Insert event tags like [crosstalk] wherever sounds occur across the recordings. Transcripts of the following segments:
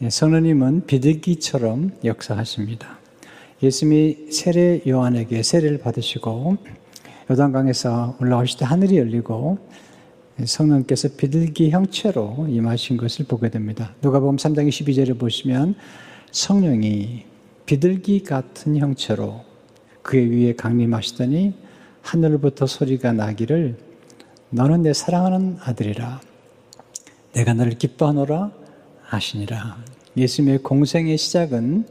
예, 성령님은 비둘기처럼 역사하십니다. 예수님이 세례 요한에게 세례를 받으시고 요단강에서 올라오실 때 하늘이 열리고 성령께서 비둘기 형체로 임하신 것을 보게 됩니다. 누가복음 3장 22절에 보시면 성령이 비둘기 같은 형체로 그의 위에 강림하시더니 하늘부터 소리가 나기를 너는 내 사랑하는 아들이라 내가 너를 기뻐하노라 하시니라. 예수님의 공생의 시작은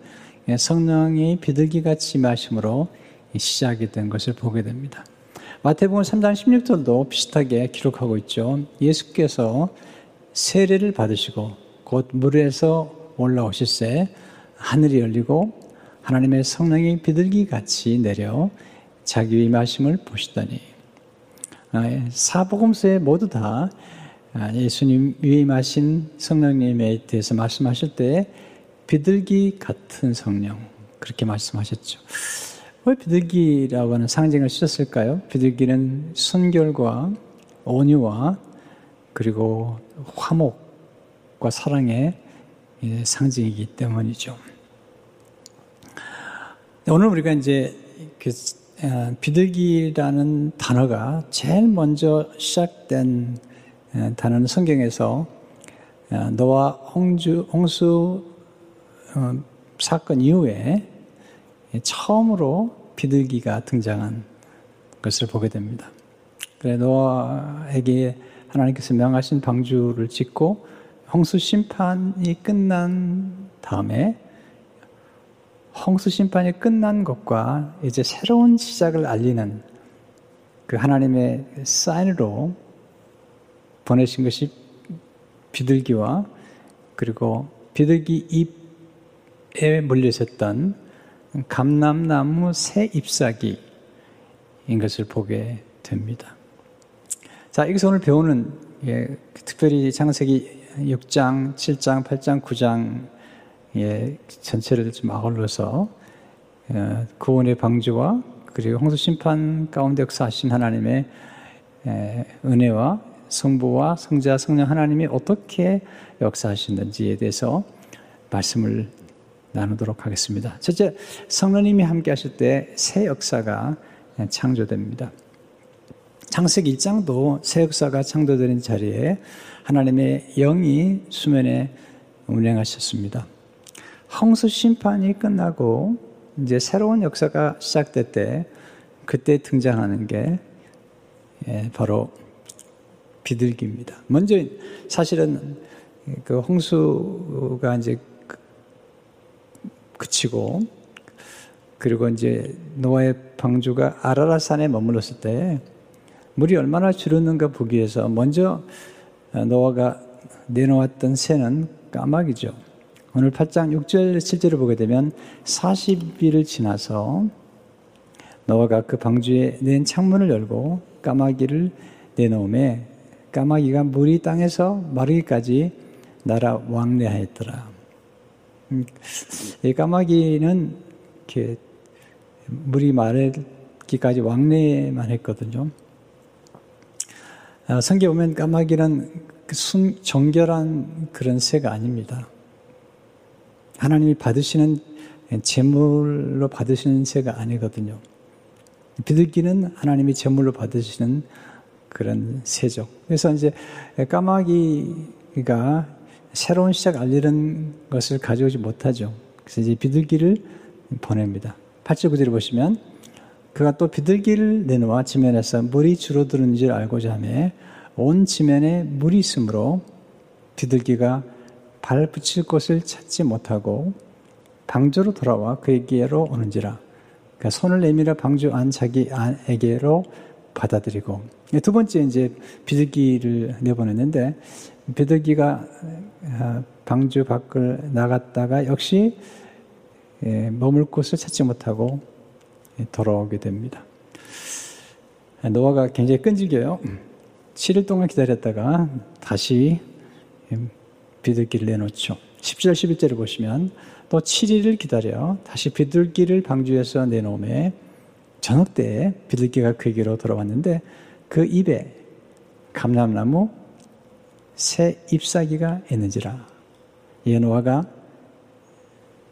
성령이 비둘기같이 임하심으로 시작이 된 것을 보게 됩니다. 마태복음 3장 16절도 비슷하게 기록하고 있죠. 예수께서 세례를 받으시고 곧 물에서 올라오실새 하늘이 열리고 하나님의 성령이 비둘기 같이 내려 자기 임하심을 보시더니 아, 사복음서에 모두 다 아, 예수님 위에 임하신 성령님에 대해서 말씀하실 때 비둘기 같은 성령 그렇게 말씀하셨죠. 왜 비둘기라고 하는 상징을 쓰셨을까요? 비둘기는 순결과 온유와 그리고 화목과 사랑의 상징이기 때문이죠. 오늘 우리가 이제 그 어, 비둘기라는 단어가 제일 먼저 시작된 어, 단어는 성경에서 어, 노아 홍주, 홍수 사건 이후에 처음으로 비둘기가 등장한 것을 보게 됩니다. 그래 노아에게 하나님께서 명하신 방주를 짓고 홍수 심판이 끝난 다음에 홍수 심판이 끝난 것과 이제 새로운 시작을 알리는 그 하나님의 사인으로 보내신 것이 비둘기와 그리고 비둘기 잎에 물려 있었던 감람나무 새 잎사귀인 것을 보게 됩니다. 자, 여기서 오늘 배우는 예, 특별히 창세기 6장, 7장, 8장, 9장 예, 전체를 좀 아울러서 어, 구원의 방주와 그리고 홍수 심판 가운데 역사하신 하나님의 에, 은혜와 성부와 성자 성령 하나님이 어떻게 역사하시는지에 대해서 말씀을 나누도록 하겠습니다. 첫째, 성령님이 함께 하실 때 새 역사가 창조됩니다. 창세기 1장도 새 역사가 창조되는 자리에 하나님의 영이 수면에 운행하셨습니다. 홍수 심판이 끝나고 이제 새로운 역사가 시작될 때 그때 등장하는 게 예, 바로 비둘기입니다. 먼저 사실은 그 홍수가 이제 그치고 그리고 이제 노아의 방주가 아라라산에 머물렀을 때 물이 얼마나 줄었는가 보기 위해서 먼저 노아가 내놓았던 새는 까마귀죠. 오늘 8장 6절 7절을 보게 되면 40일을 지나서 노아가 그 방주에 낸 창문을 열고 까마귀를 내놓음에 까마귀가 물이 땅에서 마르기까지 날아 왕래하였더라. 음, 이 까마귀는 이렇게 물이 마르기까지 왕래만 했거든요. 아, 성경 보면 까마귀는 그 순, 정결한 그런 새가 아닙니다. 하나님이 받으시는 제물로 받으시는 새가 아니거든요. 비둘기는 하나님이 제물로 받으시는 그런 새죠. 그래서 이제 까마귀가 새로운 시작 알리는 것을 가져오지 못하죠. 그래서 이제 비둘기를 보냅니다. 8절 9절을 보시면 그가 또 비둘기를 내놓아 지면에서 물이 줄어드는 줄 알고자 하며 온 지면에 물이 있으므로 비둘기가 발 붙일 곳을 찾지 못하고 방주로 돌아와 그에게로 오는지라. 그러니까 손을 내밀어 방주 안 자기에게로 받아들이고 두 번째 이제 비둘기를 내보냈는데 비둘기가 아, 방주 밖을 나갔다가 역시 예, 머물 곳을 찾지 못하고 돌아오게 됩니다. 노아가 굉장히 끈질겨요. 7일 동안 기다렸다가 다시 비둘기를 내놓죠. 10절, 11절을 보시면 또 7일을 기다려 다시 비둘기를 방주에서 내놓음에 저녁 때 비둘기가 그에게로 돌아왔는데 그 입에 감람나무 새 잎사귀가 있는지라 예 노아가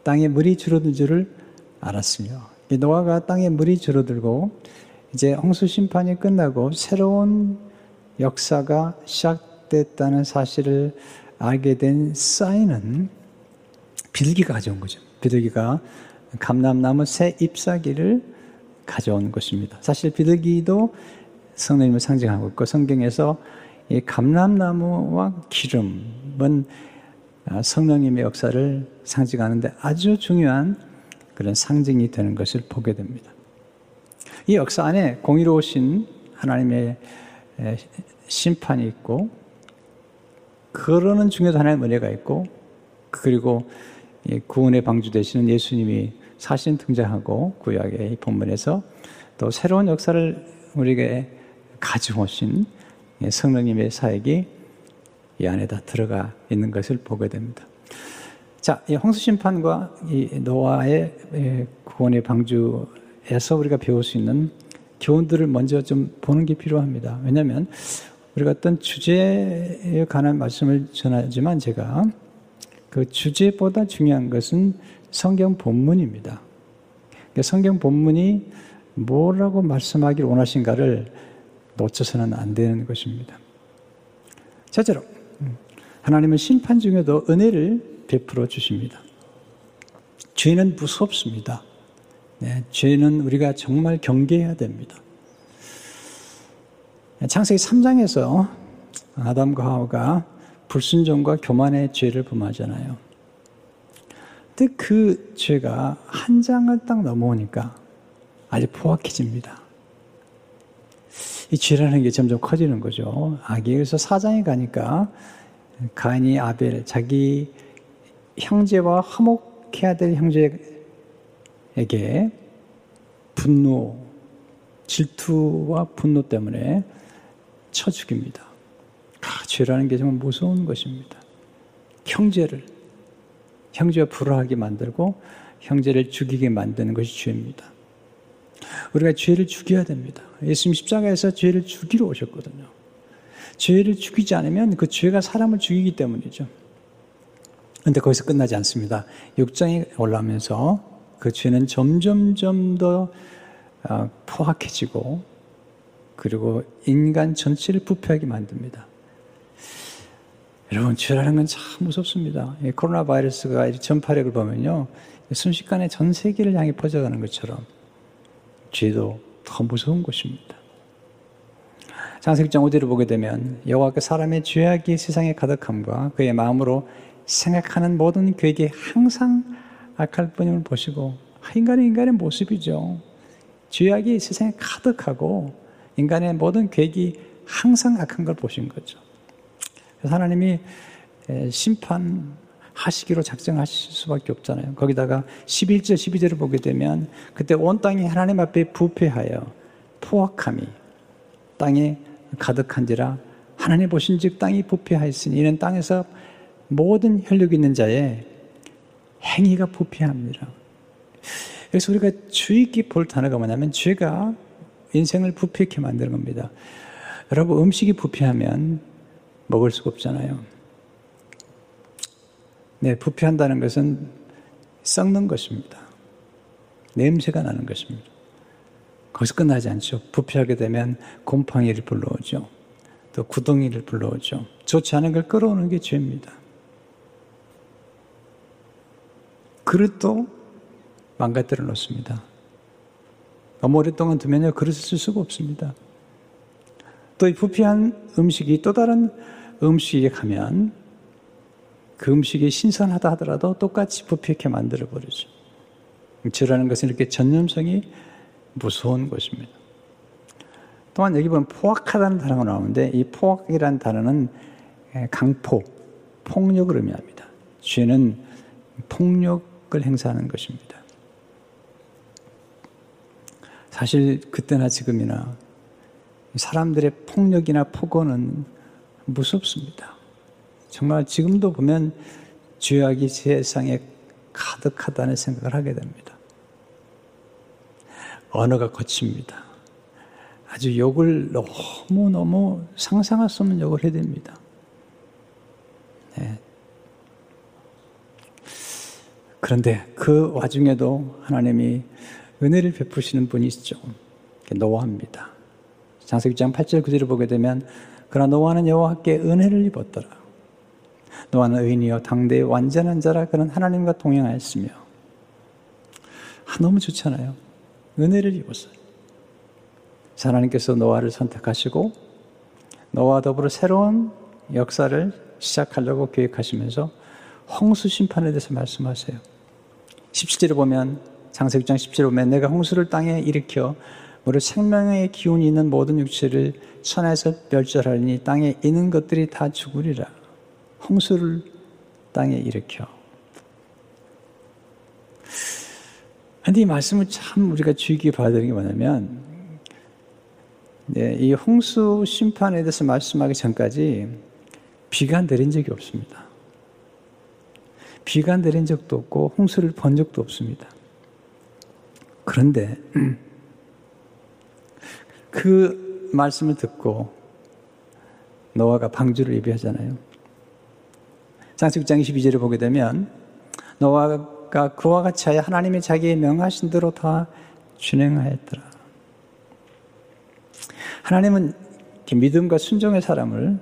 땅에 물이 줄어든 줄을 알았으며 노아가 땅에 물이 줄어들고 이제 홍수 심판이 끝나고 새로운 역사가 시작됐다는 사실을 알게 된 사인은 비둘기가 가져온 거죠. 비둘기가 감람나무 새 잎사귀를 가져온 것입니다. 사실 비둘기도 성령님을 상징하고 있고 성경에서 이 감람나무와 기름은 성령님의 역사를 상징하는데 아주 중요한 그런 상징이 되는 것을 보게 됩니다. 이 역사 안에 공의로우신 하나님의 심판이 있고 그러는 중에도 하나의 은혜가 있고 그리고 구원의 방주 되시는 예수님이 사신 등장하고 구약의 본문에서 또 새로운 역사를 우리에게 가져오신 성령님의 사역이 이 안에 다 들어가 있는 것을 보게 됩니다. 자, 이 홍수 심판과 이 노아의 구원의 방주에서 우리가 배울 수 있는 교훈들을 먼저 좀 보는 게 필요합니다. 왜냐하면 우리가 어떤 주제에 관한 말씀을 전하지만 제가 그 주제보다 중요한 것은 성경 본문입니다. 그러니까 성경 본문이 뭐라고 말씀하기를 원하신가를 놓쳐서는 안 되는 것입니다. 첫째로, 하나님은 심판 중에도 은혜를 베풀어 주십니다. 죄는 무섭습니다. 네, 죄는 우리가 정말 경계해야 됩니다. 창세기 3장에서 아담과 하와가 불순종과 교만의 죄를 범하잖아요. 그 죄가 한 장을 딱 넘어오니까 아주 포악해집니다. 이 죄라는 게 점점 커지는 거죠. 악이 그래서 사장에 가니까 가인이 아벨 자기 형제와 화목해야 될 형제에게 분노, 질투와 분노 때문에 쳐 죽입니다. 아, 죄라는 게 정말 무서운 것입니다. 형제를 형제와 불화하게 만들고 형제를 죽이게 만드는 것이 죄입니다. 우리가 죄를 죽여야 됩니다. 예수님 십자가에서 죄를 죽이러 오셨거든요. 죄를 죽이지 않으면 그 죄가 사람을 죽이기 때문이죠. 그런데 거기서 끝나지 않습니다. 6장에 올라오면서 그 죄는 점점점 더 아, 포악해지고 그리고 인간 전체를 부패하게 만듭니다. 여러분, 죄라는 건 참 무섭습니다. 코로나 바이러스가 전파력을 보면요. 순식간에 전 세계를 향해 퍼져가는 것처럼 죄도 더 무서운 것입니다. 장세기 5절을 보게 되면 여호와께 사람의 죄악이 세상에 가득함과 그의 마음으로 생각하는 모든 계획이 항상 악할 뿐임을 보시고 인간은 인간의 모습이죠. 죄악이 세상에 가득하고 인간의 모든 계획이 항상 악한 걸 보신 거죠. 그래서 하나님이 심판하시기로 작정하실 수밖에 없잖아요. 거기다가 11절, 12절을 보게 되면 그때 온 땅이 하나님 앞에 부패하여 포악함이 땅에 가득한지라 하나님 보신 즉 땅이 부패하였으니 이는 땅에서 모든 혈육 있는 자의 행위가 부패합니다. 그래서 우리가 주의 깊게 볼 단어가 뭐냐면 죄가 인생을 부패케 만드는 겁니다. 여러분 음식이 부패하면 먹을 수가 없잖아요. 네, 부패한다는 것은 썩는 것입니다. 냄새가 나는 것입니다. 거기서 끝나지 않죠. 부패하게 되면 곰팡이를 불러오죠. 또 구덩이를 불러오죠. 좋지 않은 걸 끌어오는 게 죄입니다. 그릇도 망가뜨려 놓습니다. 너무 오랫동안 두면요, 그릇을 쓸 수가 없습니다. 또 이 부패한 음식이 또 다른 음식에 가면 그 음식이 신선하다 하더라도 똑같이 부패하게 만들어 버리죠. 죄라는 것은 이렇게 전념성이 무서운 것입니다. 또한 여기 보면 포악하다는 단어가 나오는데 이 포악이라는 단어는 강포, 폭력을 의미합니다. 죄는 폭력을 행사하는 것입니다. 사실 그때나 지금이나 사람들의 폭력이나 폭언은 무섭습니다. 정말 지금도 보면 죄악이 세상에 가득하다는 생각을 하게 됩니다. 언어가 거칩니다. 아주 욕을 너무너무 상상할 수 없는 욕을 해댑니다. 네. 그런데 그 와중에도 하나님이 은혜를 베푸시는 분이 있죠. 노아입니다. 장세기 장 8절 9절을 보게 되면 그러나 노아는 여호와께 은혜를 입었더라. 노아는 의인이요 당대의 완전한 자라 그는 하나님과 동행하였으며 아, 너무 좋잖아요. 은혜를 입었어요. 하나님께서 노아를 선택하시고 노아와 더불어 새로운 역사를 시작하려고 계획하시면서 홍수 심판에 대해서 말씀하세요. 17절에 보면 장세기 장 17절에 보면 내가 홍수를 땅에 일으켜 무릇 생명의 기운이 있는 모든 육체를 천에서 멸절하니 땅에 있는 것들이 다 죽으리라. 홍수를 땅에 일으켜. 근데 이 말씀을 참 우리가 주의 깊게 봐야 되는 게 뭐냐면, 네, 이 홍수 심판에 대해서 말씀하기 전까지 비가 내린 적이 없습니다. 비가 내린 적도 없고 홍수를 본 적도 없습니다. 그런데 그 말씀을 듣고 노아가 방주를 예비하잖아요. 창세기 장 22절을 보게 되면 노아가 그와 같이 하여 하나님이 자기의 명하신 대로 다 준행하였더라. 하나님은 믿음과 순종의 사람을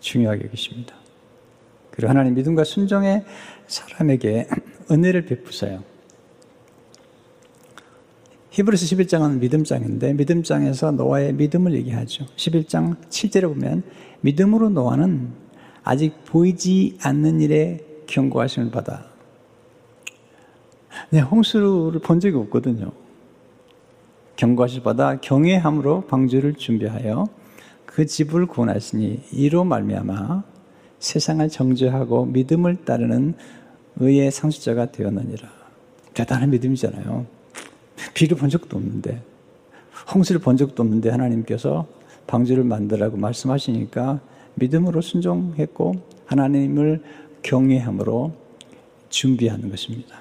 중요하게 여기십니다. 그리고 하나님 믿음과 순종의 사람에게 은혜를 베푸세요. 히브리서 11장은 믿음장인데 믿음장에서 노아의 믿음을 얘기하죠. 11장 7절에 보면 믿음으로 노아는 아직 보이지 않는 일에 경고하심을 받아. 네, 홍수를 본 적이 없거든요. 경고하심을 받아 경외함으로 방주를 준비하여 그 집을 구원하시니 이로 말미암아 세상을 정죄하고 믿음을 따르는 의의 상수자가 되었느니라. 대단한 믿음이잖아요. 비를 본 적도 없는데, 홍수를 본 적도 없는데 하나님께서 방주를 만들라고 말씀하시니까 믿음으로 순종했고 하나님을 경외함으로 준비하는 것입니다.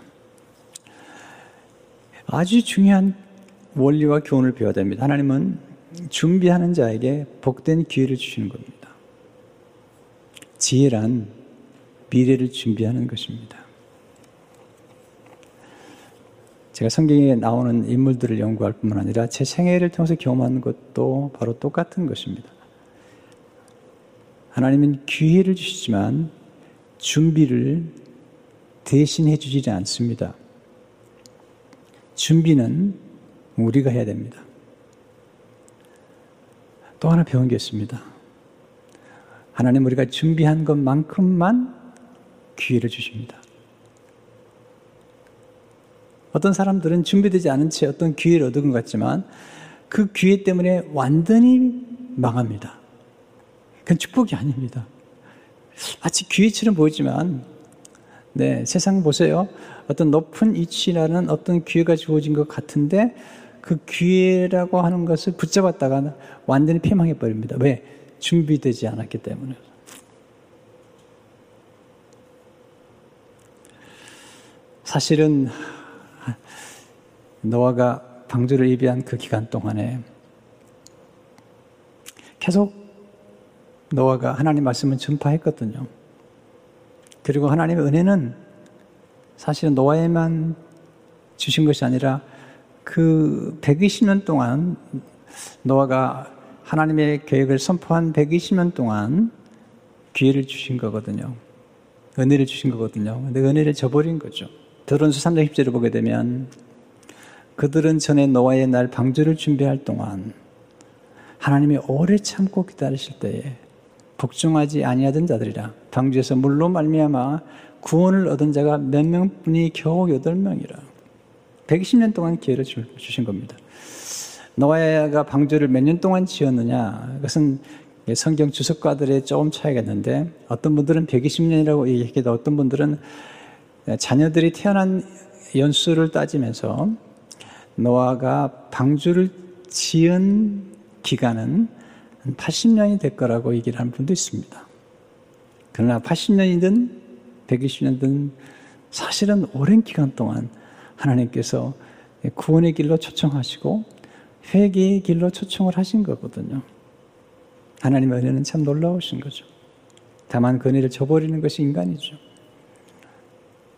아주 중요한 원리와 교훈을 배워야 됩니다. 하나님은 준비하는 자에게 복된 기회를 주시는 겁니다. 지혜란 미래를 준비하는 것입니다. 제가 성경에 나오는 인물들을 연구할 뿐만 아니라 제 생애를 통해서 경험하는 것도 바로 똑같은 것입니다. 하나님은 기회를 주시지만 준비를 대신해 주지 않습니다. 준비는 우리가 해야 됩니다. 또 하나 배운 게 있습니다. 하나님 우리가 준비한 것만큼만 기회를 주십니다. 어떤 사람들은 준비되지 않은 채 어떤 기회를 얻은 것 같지만 그 기회 때문에 완전히 망합니다. 그건 축복이 아닙니다. 마치 기회처럼 보이지만, 네, 세상 보세요. 어떤 높은 위치라는 어떤 기회가 주어진 것 같은데 그 기회라고 하는 것을 붙잡았다가 완전히 피망해 버립니다. 왜? 준비되지 않았기 때문에. 사실은 노아가 방주를 예비한 그 기간 동안에 계속 노아가 하나님 말씀을 전파했거든요. 그리고 하나님의 은혜는 사실은 노아에만 주신 것이 아니라 그 120년 동안 노아가 하나님의 계획을 선포한 120년 동안 기회를 주신 거거든요. 은혜를 주신 거거든요. 근데 은혜를 저버린 거죠. 드론수 3장 10절을 보게 되면 그들은 전에 노아의 날 방주를 준비할 동안 하나님이 오래 참고 기다리실 때에 복종하지 아니하던 자들이라 방주에서 물로 말미암아 구원을 얻은 자가 몇 명뿐이 겨우 여덟 명이라 120년 동안 기회를 주신 겁니다. 노아가 방주를 몇 년 동안 지었느냐 그것은 성경 주석가들의 조금 차이가 있는데 어떤 분들은 120년이라고 얘기하기도 어떤 분들은 자녀들이 태어난 연수를 따지면서 노아가 방주를 지은 기간은 80년이 될 거라고 얘기를 하는 분도 있습니다. 그러나 80년이든 120년이든 사실은 오랜 기간 동안 하나님께서 구원의 길로 초청하시고 회개의 길로 초청을 하신 거거든요. 하나님의 은혜는 참 놀라우신 거죠. 다만 그 은혜를 저버리는 것이 인간이죠.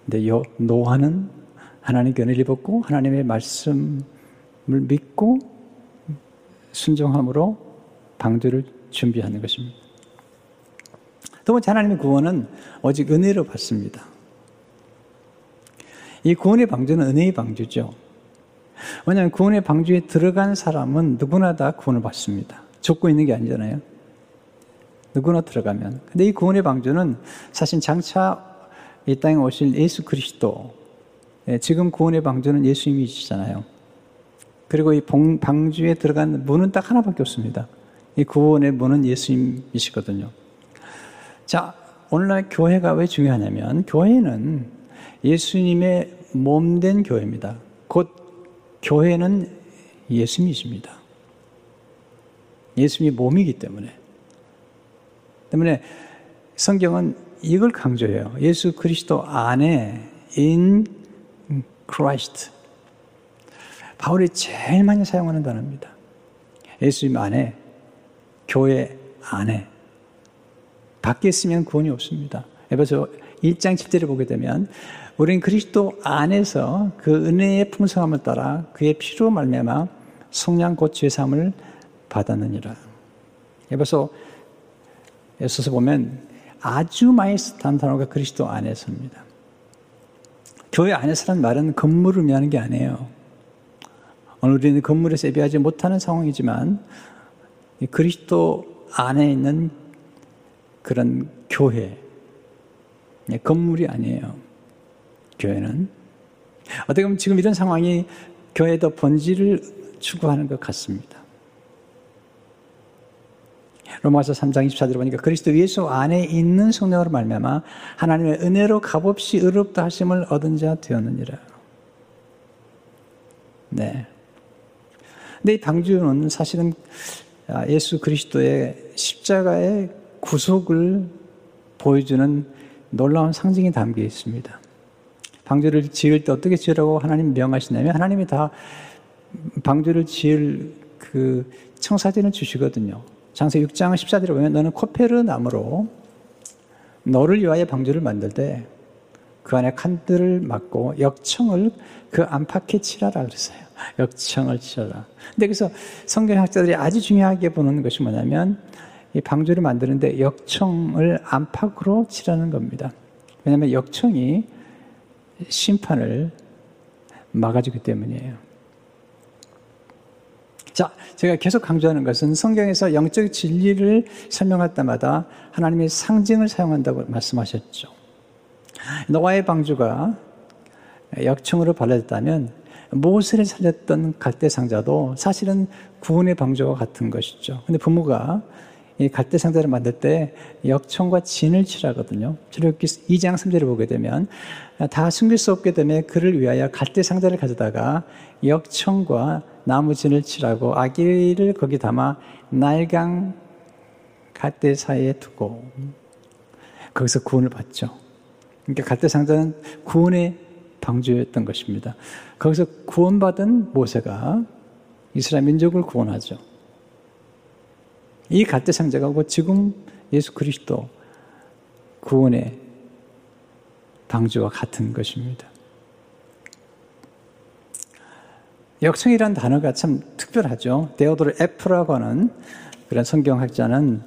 근데 요 노아는 하나님 견해를 입었고 하나님의 말씀을 믿고 순종함으로 방주를 준비하는 것입니다. 두 번째 하나님의 구원은 오직 은혜로 받습니다. 이 구원의 방주는 은혜의 방주죠. 왜냐하면 구원의 방주에 들어간 사람은 누구나 다 구원을 받습니다. 좁고 있는 게 아니잖아요. 누구나 들어가면. 근데 이 구원의 방주는 사실 장차 이 땅에 오실 예수 그리스도, 예, 지금 구원의 방주는 예수님이시잖아요. 그리고 이 방주에 들어간 문은 딱 하나밖에 없습니다. 이 구원의 문은 예수님이시거든요. 자, 오늘날 교회가 왜 중요하냐면, 교회는 예수님의 몸된 교회입니다. 곧 교회는 예수님이십니다. 예수님이 몸이기 때문에. 때문에 성경은 이걸 강조해요. 예수 그리스도 안에 in Christ. 바울이 제일 많이 사용하는 단어입니다. 예수님 안에, 교회 안에. 밖에 있으면 구원이 없습니다. 에베소 1장 7절을 보게 되면 우리는 그리스도 안에서 그 은혜의 풍성함을 따라 그의 피로 말미암아 성량 곧 죄삼을 받았느니라. 에베소 에서서 보면 아주 많이 쓴 단어가 그리스도 안에서입니다. 교회 안에서란 말은 건물을 의미하는 게 아니에요. 오늘 우리는 건물에 세비하지 못하는 상황이지만 그리스도 안에 있는 그런 교회, 건물이 아니에요. 교회는. 어떻게 보면 지금 이런 상황이 더 번지를 추구하는 것 같습니다. 로마서 3장 24절에 보니까 그리스도 예수 안에 있는 성령으로 말미암아 하나님의 은혜로 값없이 의롭다 하심을 얻은 자 되었느니라. 네. 근데 이 방주는 사실은 예수 그리스도의 십자가의 구속을 보여주는 놀라운 상징이 담겨 있습니다. 방주를 지을 때 어떻게 지으라고 하나님 명하시냐면 하나님이 다 방주를 지을 그 청사진을 주시거든요. 장세 6장 14절에 보면 너는 코페르 나무로 너를 위하여 방주를 만들 때 그 안에 칸들을 막고 역청을 그 안팎에 칠하라 그랬어요. [laughs] 역청을 칠하라. 근데 그래서 성경학자들이 아주 중요하게 보는 것이 뭐냐면 이 방주를 만드는데 역청을 안팎으로 칠하는 겁니다. 왜냐하면 역청이 심판을 막아주기 때문이에요. 자, 제가 계속 강조하는 것은 성경에서 영적 진리를 설명할 때마다 하나님의 상징을 사용한다고 말씀하셨죠. 노아의 방주가 역청으로 발라졌다면 모세를 살렸던 갈대 상자도 사실은 구원의 방주와 같은 것이죠. 근데 부모가 이 갈대 상자를 만들 때 역청과 진을 칠하거든요. 출애굽기 2장 3절을 보게 되면 다 숨길 수 없게 되면 그를 위하여 갈대 상자를 가져다가 역청과 나무 진을 칠하고 아기를 거기 담아 날강 갈대 사이에 두고 거기서 구원을 받죠. 그러니까 갈대 상자는 구원의 방주였던 것입니다. 거기서 구원받은 모세가 이스라엘 민족을 구원하죠. 이 갈대 상자가 곧 지금 예수 그리스도 구원의 방주와 같은 것입니다. 역청이라는 단어가 참 특별하죠. 데오도르 F라고 하는 그런 성경학자는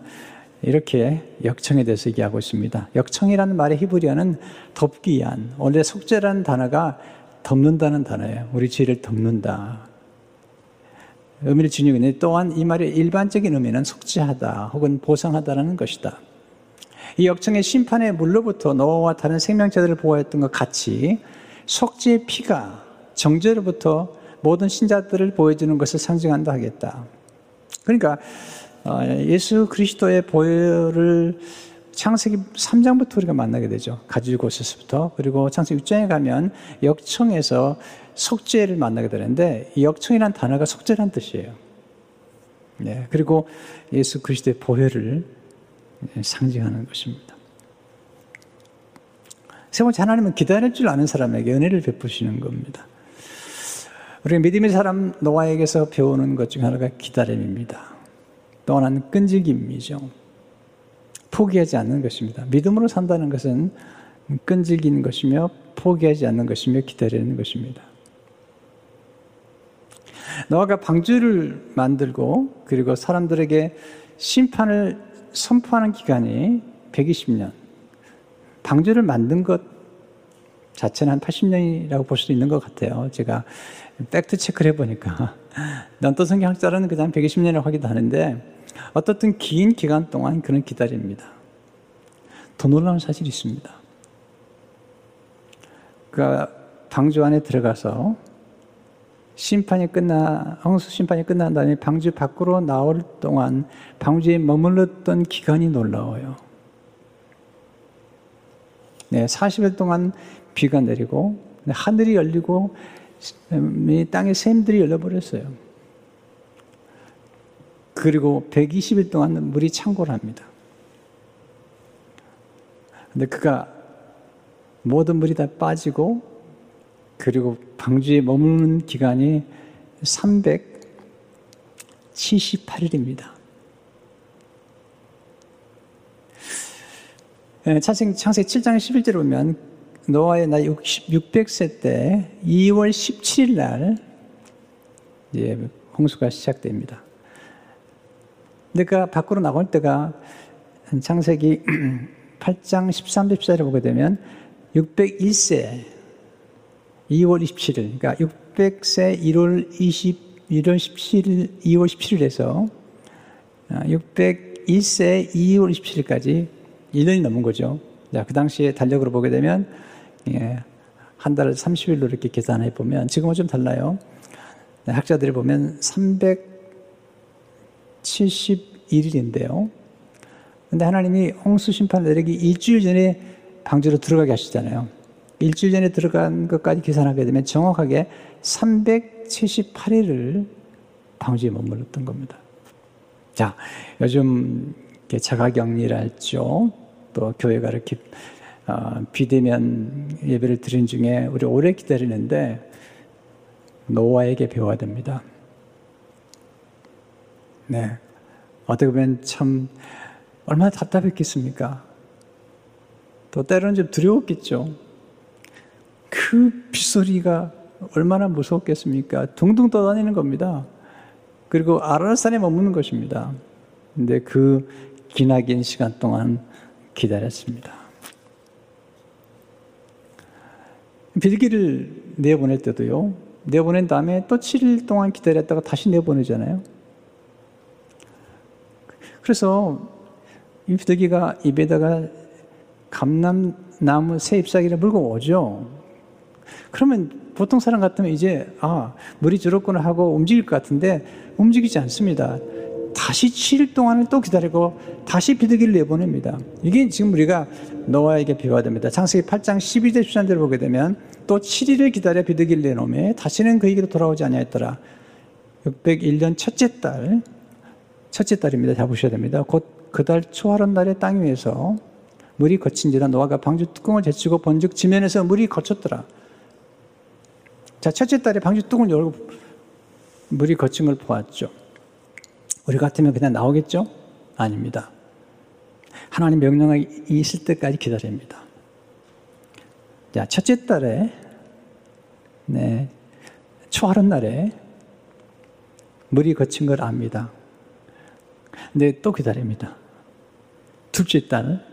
이렇게 역청에 대해서 얘기하고 있습니다. 역청이라는 말의 히브리어는 덮기 위한, 원래 속죄라는 단어가 덮는다는 단어예요. 우리 죄를 덮는다. 의미를 지니고 있는데 또한 이 말의 일반적인 의미는 속죄하다 혹은 보상하다라는 것이다. 이 역청의 심판의 물로부터 노아와 다른 생명체들을 보호했던 것 같이 속죄의 피가 정죄로부터 모든 신자들을 보여주는 것을 상징한다 하겠다. 그러니까 어, 예수 그리스도의 보혈을 창세기 3장부터 우리가 만나게 되죠. 가지고 있었부터 그리고 창세기 6장에 가면 역청에서 속죄를 만나게 되는데 역청이란 단어가 속죄란 뜻이에요. 네, 그리고 예수 그리스도의 보혈을 상징하는 것입니다. 세 번째 하나님은 기다릴 줄 아는 사람에게 은혜를 베푸시는 겁니다. 우리 믿음의 사람 노아에게서 배우는 것 중 하나가 기다림입니다. 또 하나는 끈질김이죠. 포기하지 않는 것입니다. 믿음으로 산다는 것은 끈질긴 것이며 포기하지 않는 것이며 기다리는 것입니다. 노아가 방주를 만들고 그리고 사람들에게 심판을 선포하는 기간이 120년. 방주를 만든 것 자체는 한 80년이라고 볼 수도 있는 것 같아요. 제가 팩트 체크를 해보니까. [laughs] 난또 성경학자는 그다음 120년이라고 하기도 하는데 어떻든 긴 기간 동안 그는 기다립니다. 더 놀라운 사실이 있습니다. 그가 방주 안에 들어가서 심판이 끝나 홍수 심판이 끝난 다음에 방주 밖으로 나올 동안 방주에 머물렀던 기간이 놀라워요. 네, 40일 동안 비가 내리고 하늘이 열리고 땅의 샘들이 열려버렸어요. 그리고 120일 동안 물이 창고를 합니다. 근데 그가 모든 물이 다 빠지고 그리고 방주에 머무는 기간이 378일입니다. 창세기 7장 11절에 보면 노아의 나이 600세 때 2월 17일 날 이제 홍수가 시작됩니다. 근데 그 밖으로 나올 때가 창세기 8장 13, 14절에 보게 되면 601세 2월 27일, 그러니까 600세 1월 20, 1월 17일, 2월 17일에서 601세 2월 27일까지 1년이 넘은 거죠. 자, 그 당시에 달력으로 보게 되면 예, 한 달을 30일로 이렇게 계산해 보면 지금은 좀 달라요. 네, 학자들이 보면 371일인데요. 근데 하나님이 홍수 심판을 내리기 일주일 전에 방주로 들어가게 하시잖아요. 일주일 전에 들어간 것까지 계산하게 되면 정확하게 378일을 방주에 머물렀던 겁니다. 자, 요즘 자가 격리랄죠. 또 교회가 이렇게 어, 비대면 예배를 드린 중에 우리 오래 기다리는데 노아에게 배워야 됩니다. 네. 어떻게 보면 참 얼마나 답답했겠습니까? 또 때로는 좀 두려웠겠죠. 그 빗소리가 얼마나 무서웠겠습니까? 둥둥 떠다니는 겁니다. 그리고 아라산에 머무는 것입니다. 근데 그 기나긴 시간 동안 기다렸습니다. 빌기를 내보낼 때도요, 내보낸 다음에 또 7일 동안 기다렸다가 다시 내보내잖아요. 그래서 이 비둘기가 입에다가 감남나무 새 잎사귀를 물고 오죠. 그러면 보통 사람 같으면 이제 아 물이 줄었구나 하고 움직일 것 같은데 움직이지 않습니다. 다시 7일 동안을 또 기다리고 다시 비둘기를 내보냅니다. 이게 지금 우리가 노아에게 비화됩니다. 창세기 8장 12절 13절을 보게 되면 또 7일을 기다려 비둘기를 내놓음에 다시는 그에게로 돌아오지 아니하였더라. 601년 첫째 달 첫째 달입니다. 잡으셔야 됩니다. 곧 그 달 초하룻 날에 땅 위에서 물이 거친지라 노아가 방주 뚜껑을 제치고 본즉 지면에서 물이 거쳤더라. 자, 첫째 달에 방주 뚜껑을 열고 물이 거친 걸 보았죠. 우리 같으면 그냥 나오겠죠? 아닙니다. 하나님 명령이 있을 때까지 기다립니다. 자, 첫째 달에, 네, 초하룻 날에 물이 거친 걸 압니다. 근데 또 기다립니다. 둘째 달,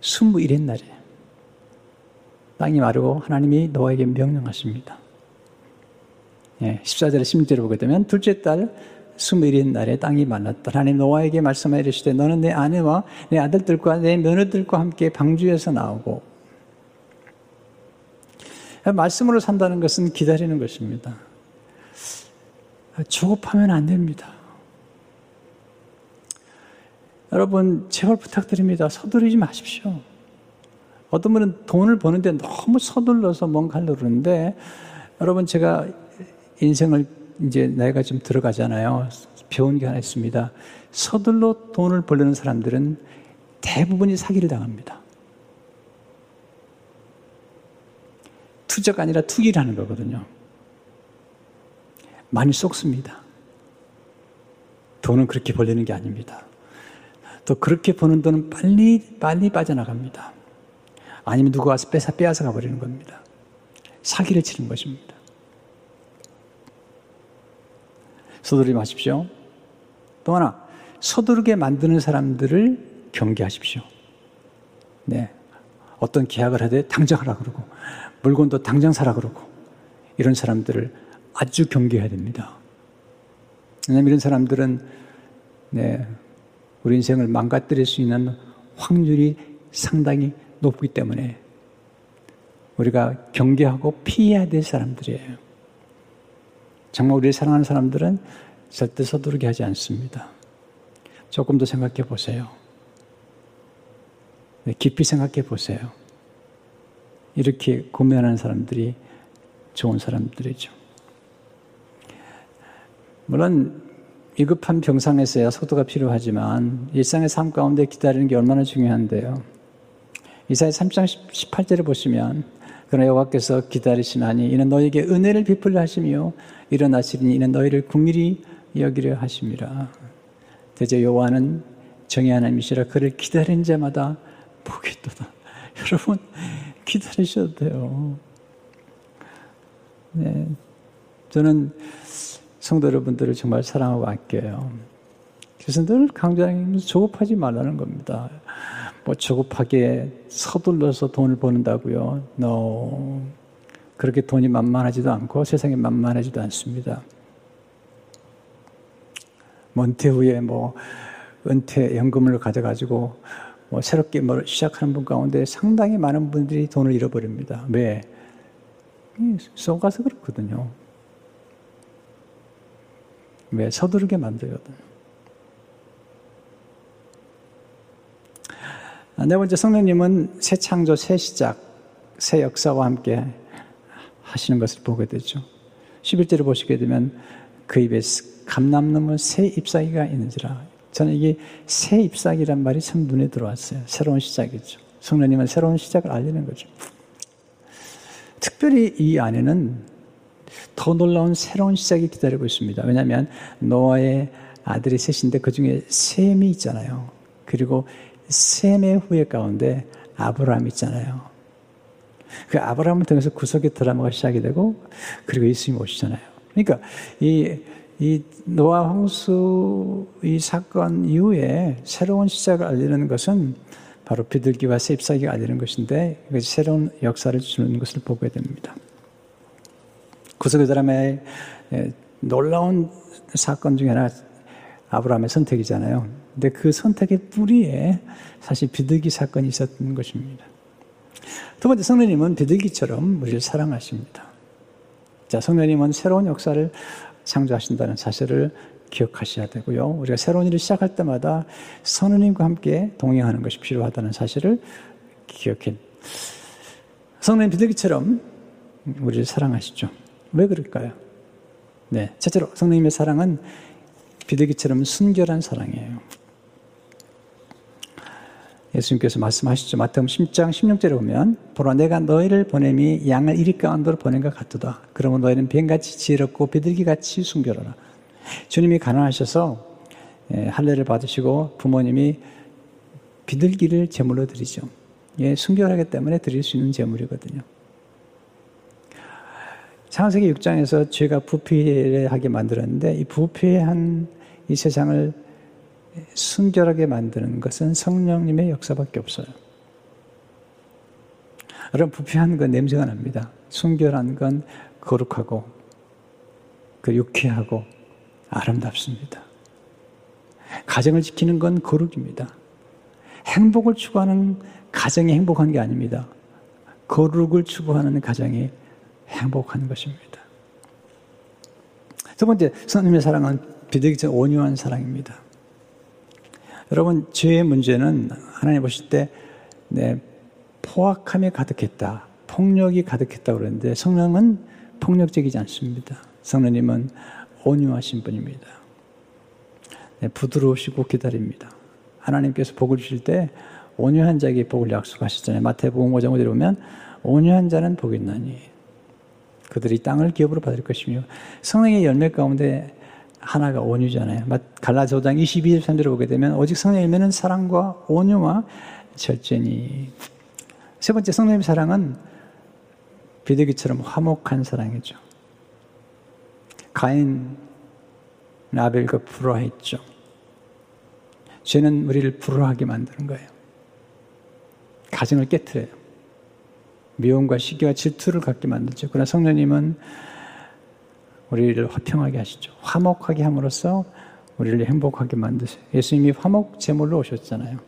21일 날에 땅이 마르고 하나님이 노아에게 명령하십니다. 예, 14절에 16절을 보게 되면 둘째 달 21일 날에 땅이 말랐다. 하나님 노아에게 말씀하여 이르시되 너는 내 아내와 내 아들들과 내 며느들과 함께 방주에서 나오고 말씀으로 산다는 것은 기다리는 것입니다. 조급하면 안 됩니다. 여러분, 제발 부탁드립니다. 서두르지 마십시오. 어떤 분은 돈을 버는데 너무 서둘러서 뭔가를 그러는데, 여러분, 제가 인생을 이제 나이가 좀 들어가잖아요. 배운 게 하나 있습니다. 서둘러 돈을 벌려는 사람들은 대부분이 사기를 당합니다. 투자가 아니라 투기를 하는 거거든요. 많이 쏙습니다. 돈은 그렇게 벌리는 게 아닙니다. 또 그렇게 버는 돈은 빨리, 빨리 빠져나갑니다. 아니면 누가 와서 뺏어 빼앗아 가버리는 겁니다. 사기를 치는 것입니다. 서두르지 마십시오. 또 하나, 서두르게 만드는 사람들을 경계하십시오. 네. 어떤 계약을 하되 당장 하라 그러고, 물건도 당장 사라 그러고, 이런 사람들을 아주 경계해야 됩니다. 왜냐하면 이런 사람들은, 네, 우리 인생을 망가뜨릴 수 있는 확률이 상당히 높기 때문에 우리가 경계하고 피해야 될 사람들이에요. 정말 우리를 사랑하는 사람들은 절대 서두르게 하지 않습니다. 조금 더 생각해 보세요. 네, 깊이 생각해 보세요. 이렇게 고민하는 사람들이 좋은 사람들이죠. 물론 위급한 병상에서야 속도가 필요하지만 일상의 삶 가운데 기다리는 게 얼마나 중요한데요. 이사야 3장 18절을 보시면 그러나 여호와께서 기다리시나니 이는 너에게 은혜를 베풀려 하시며 일어나시리니 이는 너희를 궁일이 여기려 하심이라. 대제 여호와는 정의 하나님이시라 그를 기다린 자마다 복이 있도다. [laughs] 여러분 기다리셔도 돼요. 네, 저는 성도 여러분들을 정말 사랑하고 아껴요. 그래서 늘 강조하는 조급하지 말라는 겁니다. 뭐 조급하게 서둘러서 돈을 버는다고요. No. 그렇게 돈이 만만하지도 않고 세상에 만만하지도 않습니다. 뭐 은퇴 후에 뭐 은퇴 연금을 가져가지고 뭐 새롭게 뭘 시작하는 분 가운데 상당히 많은 분들이 돈을 잃어버립니다. 왜? 속아서 그렇거든요. 왜? 서두르게 만들거든. 네 번째 성령님은 새 창조, 새 시작, 새 역사와 함께 하시는 것을 보게 되죠. 11절을 보시게 되면 그 입에 감남나무 새 잎사귀가 있는지라. 저는 이게 새 잎사귀란 말이 참 눈에 들어왔어요. 새로운 시작이죠. 성령님은 새로운 시작을 알리는 거죠. 특별히 이 안에는 더 놀라운 새로운 시작이 기다리고 있습니다. 왜냐하면 노아의 아들이 셋인데 그 중에 셈이 있잖아요. 그리고 셈의 후예 가운데 아브라함 있잖아요. 그 아브라함을 통해서 구속의 드라마가 시작이 되고 그리고 예수님 오시잖아요. 그러니까 이, 이 노아 홍수 이 사건 이후에 새로운 시작을 알리는 것은 바로 비둘기와 셉사기가 알리는 것인데 새로운 역사를 주는 것을 보게 됩니다. 구속의 드라마의 놀라운 사건 중에 하나 아브라함의 선택이잖아요. 근데 그 선택의 뿌리에 사실 비둘기 사건이 있었던 것입니다. 두 번째 성령님은 비둘기처럼 우리를 사랑하십니다. 자, 성령님은 새로운 역사를 창조하신다는 사실을 기억하셔야 되고요. 우리가 새로운 일을 시작할 때마다 성령님과 함께 동행하는 것이 필요하다는 사실을 기억해. 성령님 비둘기처럼 우리를 사랑하시죠. 왜 그럴까요? 네. 첫째로 성령님의 사랑은 비둘기처럼 순결한 사랑이에요. 예수님께서 말씀하시죠. 마태음 10장 16절에 보면 보라 내가 너희를 보냄이 양을 이리 가운데로 보낸 것 같도다. 그러면 너희는 뱀같이 지혜롭고 비둘기같이 순결하라. 주님이 가난하셔서 예, 할례를 받으시고 부모님이 비둘기를 제물로 드리죠. 예, 순결하기 때문에 드릴 수 있는 제물이거든요. 창세기 6장에서 죄가 부패하게 만들었는데 이 부패한 이 세상을 순결하게 만드는 것은 성령님의 역사밖에 없어요. 여러분, 부패한 건 냄새가 납니다. 순결한 건 거룩하고, 그 유쾌하고, 아름답습니다. 가정을 지키는 건 거룩입니다. 행복을 추구하는 가정이 행복한 게 아닙니다. 거룩을 추구하는 가정이 행복한 것입니다. 두 번째, 성님의 사랑은 비대기적 온유한 사랑입니다. 여러분, 죄의 문제는 하나님 보실 때, 네, 포악함이 가득했다. 폭력이 가득했다 그러는데 성령은 폭력적이지 않습니다. 성령님은 온유하신 분입니다. 네, 부드러우시고 기다립니다. 하나님께서 복을 주실 때 온유한 자에게 복을 약속하셨잖아요. 마태복음 5장 5절에 보면 온유한 자는 복이 있나니 그들이 땅을 기업으로 받을 것이며 성령의 열매 가운데 하나가 온유잖아요. 갈라디아 5장 22절 3절을 보게 되면 오직 성령의 열매는 사랑과 온유와 절제니 세 번째 성령님 사랑은 비둘기처럼 화목한 사랑이죠. 가인 아벨과 불화했죠. 죄는 우리를 불화하게 만드는 거예요. 가정을 깨뜨려요. 미움과 시기와 질투를 갖게 만들죠. 그러나 성령님은 우리를 화평하게 하시죠. 화목하게 함으로써 우리를 행복하게 만드세요. 예수님이 화목 제물로 오셨잖아요.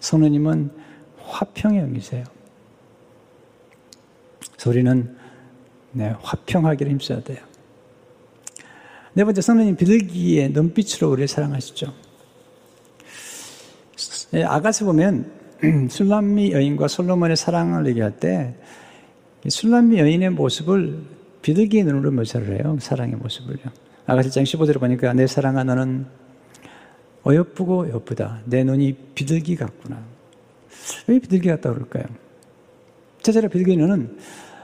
성령님은 화평의 영이세요. 우리는 네, 화평하기를 힘써야 돼요. 네 번째 성령님 비둘기의 눈빛으로 우리를 사랑하시죠. 예, 아가서 보면 [clears throat] 술람미 여인과 솔로몬의 사랑을 얘기할 때 술람미 여인의 모습을 비둘기의 눈으로 묘사를 해요. 사랑의 모습을요. 아가서 1장 15절에 보니까 내 사랑아 너는 어여쁘고 예쁘다. 내 눈이 비둘기 같구나. 왜 비둘기 같다 그럴까요? 첫째로 비둘기 눈은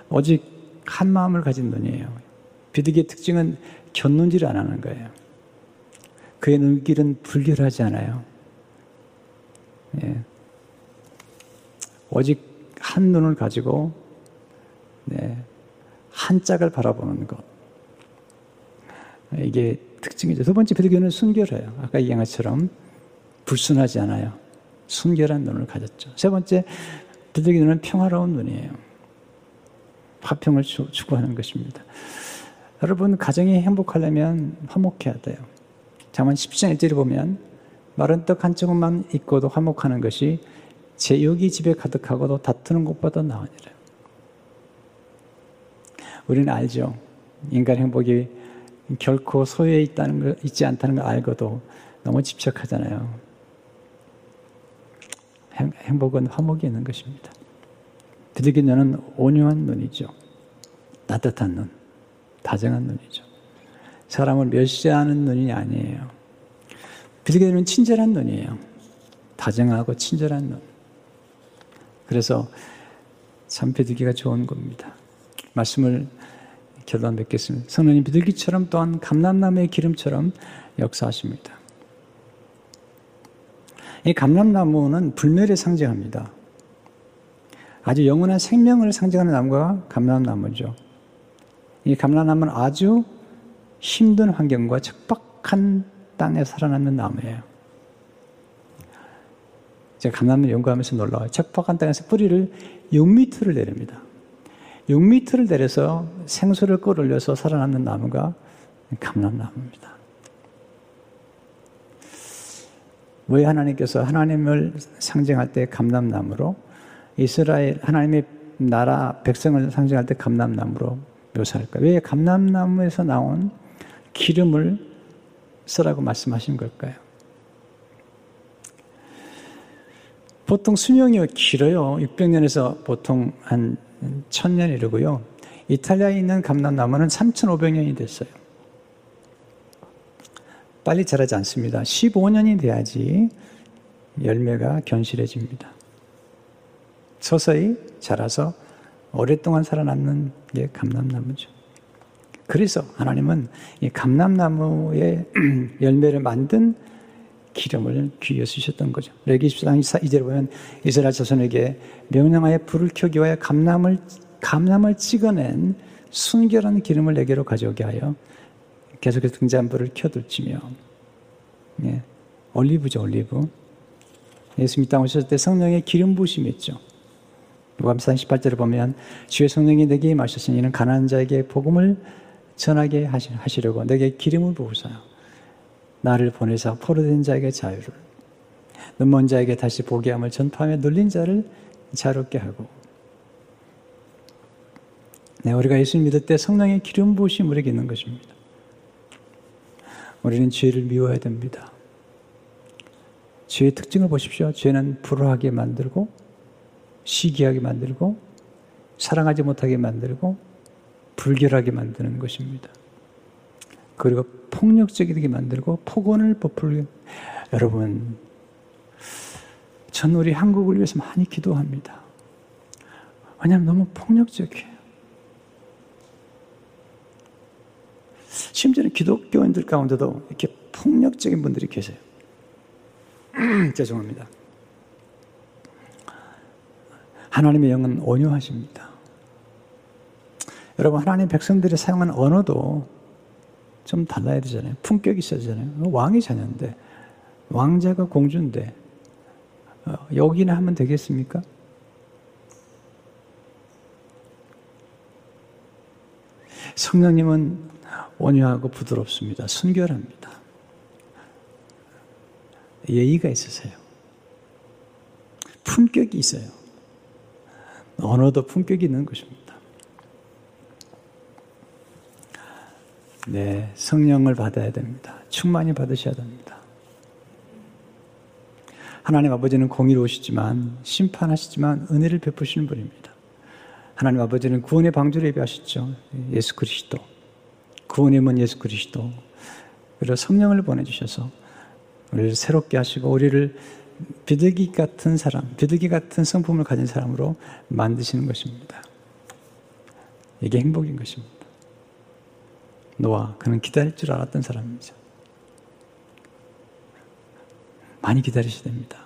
오직 한 마음을 가진 눈이에요. 비둘기의 특징은 견눈질 안 하는 거예요. 그의 눈길은 불결하지 않아요. 예. 오직 한 눈을 가지고 네, 한 짝을 바라보는 것. 이게 특징이죠. 두 번째 비둘기는 순결해요. 아까 얘기한 것처럼 불순하지 않아요. 순결한 눈을 가졌죠. 세 번째 비둘기 눈은 평화로운 눈이에요. 화평을 추구하는 것입니다. 여러분 가정이 행복하려면 화목해야 돼요. 잠언 10장 1절에 보면 마른 떡 한 조각만 있고도 화목하는 것이 제욕이 집에 가득하고도 다투는 것보다 나으니라. 우리는 알죠. 인간 행복이 결코 소유에 있다는 걸, 있지 않다는 걸 알고도 너무 집착하잖아요. 행 복은 화목이 있는 것입니다. 비둘기 눈은 온유한 눈이죠. 따뜻한 눈, 다정한 눈이죠. 사람을 멸시하는 눈이 아니에요. 비둘기 눈은 친절한 눈이에요. 다정하고 친절한 눈. 그래서 참 비둘기가 좋은 겁니다. 말씀을 결론 맺겠습니다. 성령님 비둘기처럼 또한 감람나무의 기름처럼 역사하십니다. 이 감람나무는 불멸을 상징합니다. 아주 영원한 생명을 상징하는 나무가 감람나무죠. 이 감람나무는 아주 힘든 환경과 척박한 땅에 살아남는 나무예요. 제가 감람나무 연구하면서 놀라워요. 척박한 땅에서 뿌리를 6m를 내립니다. 6m를 내려서 생수를 끌어올려서 살아남는 나무가 감람나무입니다. 왜 하나님께서 하나님을 상징할 때 감람나무로 이스라엘 하나님의 나라 백성을 상징할 때 감람나무로 묘사할까요? 왜 감람나무에서 나온 기름을 쓰라고 말씀하신 걸까요? 보통 수명이 길어요. 600년에서 보통 한 1000년 이르고요. 이탈리아에 있는 감람나무는 3,500년이 됐어요. 빨리 자라지 않습니다. 15년이 돼야지 열매가 견실해집니다. 서서히 자라서 오랫동안 살아남는 게 감람나무죠. 그래서 하나님은 이 감람나무의 [clears throat] 열매를 만든 기름을 귀에 쓰셨던 거죠. 레기 14장 2절에 보면 이스라엘 자손에게 명령하여 불을 켜기 위하여 감람을, 감람을 찍어낸 순결한 기름을 내게로 가져오게 하여 계속해서 등잔 불을 켜둘지며 예, 올리브죠 올리브 예수님 땅 오셨을 때 성령의 기름 부심이 있죠. 요한상 18절을 보면 주의 성령이 내게 임하셨으니 이는 가난한 자에게 복음을 전하게 하시려고 내게 기름을 부으사 나를 보내사 포로된 자에게 자유를 눈먼 자에게 다시 보게 함을 전파하며 눌린 자를 자롭게 하고 네, 우리가 예수님 믿을 때 성령의 기름 부으심 우리에게 있는 것입니다. 우리는 죄를 미워야 됩니다. 죄의 특징을 보십시오. 죄는 불화하게 만들고 시기하게 만들고 사랑하지 못하게 만들고 불결하게 만드는 것입니다. 그리고 폭력적이게 만들고 폭언을 버풀게 여러분 전 우리 한국을 위해서 많이 기도합니다. 왜냐하면 너무 폭력적이에요. 심지어는 기독교인들 가운데도 이렇게 폭력적인 분들이 계세요. [clears throat] 죄송합니다. 하나님의 영은 온유하십니다. 여러분, 하나님 백성들이 사용한 언어도 좀 달라야 되잖아요. 품격이 있어야 되잖아요. 왕이 자녀인데, 왕자가 공주인데, 어, 여기나 하면 되겠습니까? 성령님은 온유하고 부드럽습니다. 순결합니다. 예의가 있으세요. 품격이 있어요. 언어도 품격이 있는 것입니다. 네, 성령을 받아야 됩니다. 충만히 받으셔야 됩니다. 하나님 아버지는 공의로우시지만 심판하시지만 은혜를 베푸시는 분입니다. 하나님 아버지는 구원의 방주를 예비하셨죠. 예수 그리스도. 구원의 문 예수 그리스도. 그리고 성령을 보내주셔서 우리를 새롭게 하시고 우리를 비둘기 같은 사람, 비둘기 같은 성품을 가진 사람으로 만드시는 것입니다. 이게 행복인 것입니다. 노아, 그는 기다릴 줄 알았던 사람이죠. 많이 기다리셔야 됩니다.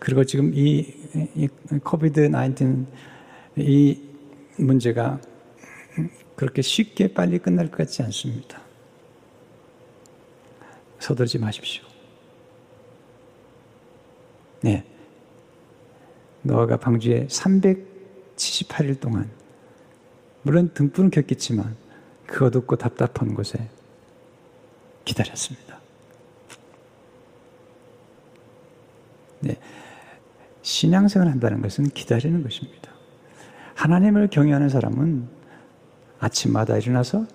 그리고 지금 이, 이 코비드 19, 이 문제가 그렇게 쉽게 빨리 끝날 것 같지 않습니다. 서두르지 마십시오. 네. 노아가 방주에 378일 동안, 물론 등불은 켰겠지만, 그 어둡고 답답한 곳에 기다렸습니다. 네. 신앙생활 한다는 것은 기다리는 것입니다. 하나님을 경외하는 사람은 아침마다 일어나서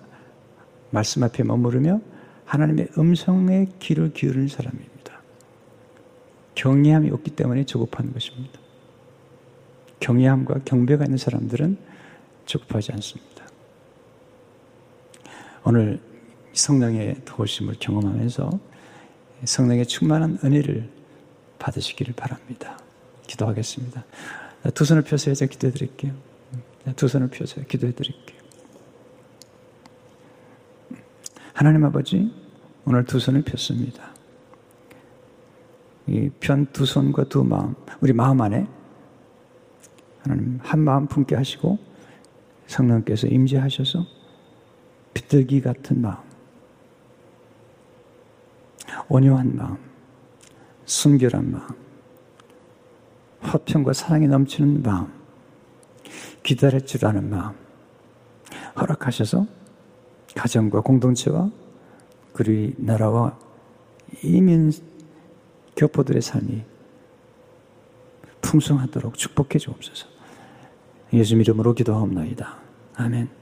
말씀 앞에 머무르며 하나님의 음성에 귀를 기울이는 사람입니다. 경외함이 없기 때문에 조급한 것입니다. 경외함과 경배가 있는 사람들은 조급하지 않습니다. 오늘 성령의 도우심을 경험하면서 성령의 충만한 은혜를 받으시기를 바랍니다. 기도하겠습니다. 두 손을 펴서 제가 기도해 드릴게요. 두 손을 펴서 기도해 드릴게요. 하나님 아버지, 오늘 두 손을 폈습니다. 이 편 두 손과 두 마음, 우리 마음 안에 하나님 한 마음 품게 하시고 성령께서 임재하셔서 비둘기 같은 마음, 온유한 마음, 순결한 마음, 화평과 사랑이 넘치는 마음, 기다릴 줄 아는 마음, 허락하셔서 가정과 공동체와 그리 나라와 이민 교포들의 삶이 풍성하도록 축복해 주옵소서. 예수 이름으로 기도하옵나이다. 아멘.